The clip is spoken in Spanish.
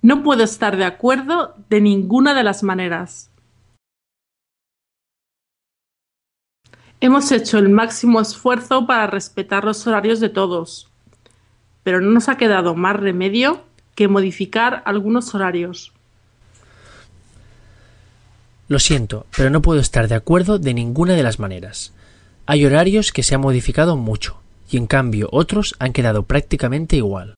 No puedo estar de acuerdo de ninguna de las maneras. Hemos hecho el máximo esfuerzo para respetar los horarios de todos, pero no nos ha quedado más remedio que modificar algunos horarios. Lo siento, pero no puedo estar de acuerdo de ninguna de las maneras. Hay horarios que se han modificado mucho, y en cambio otros han quedado prácticamente igual.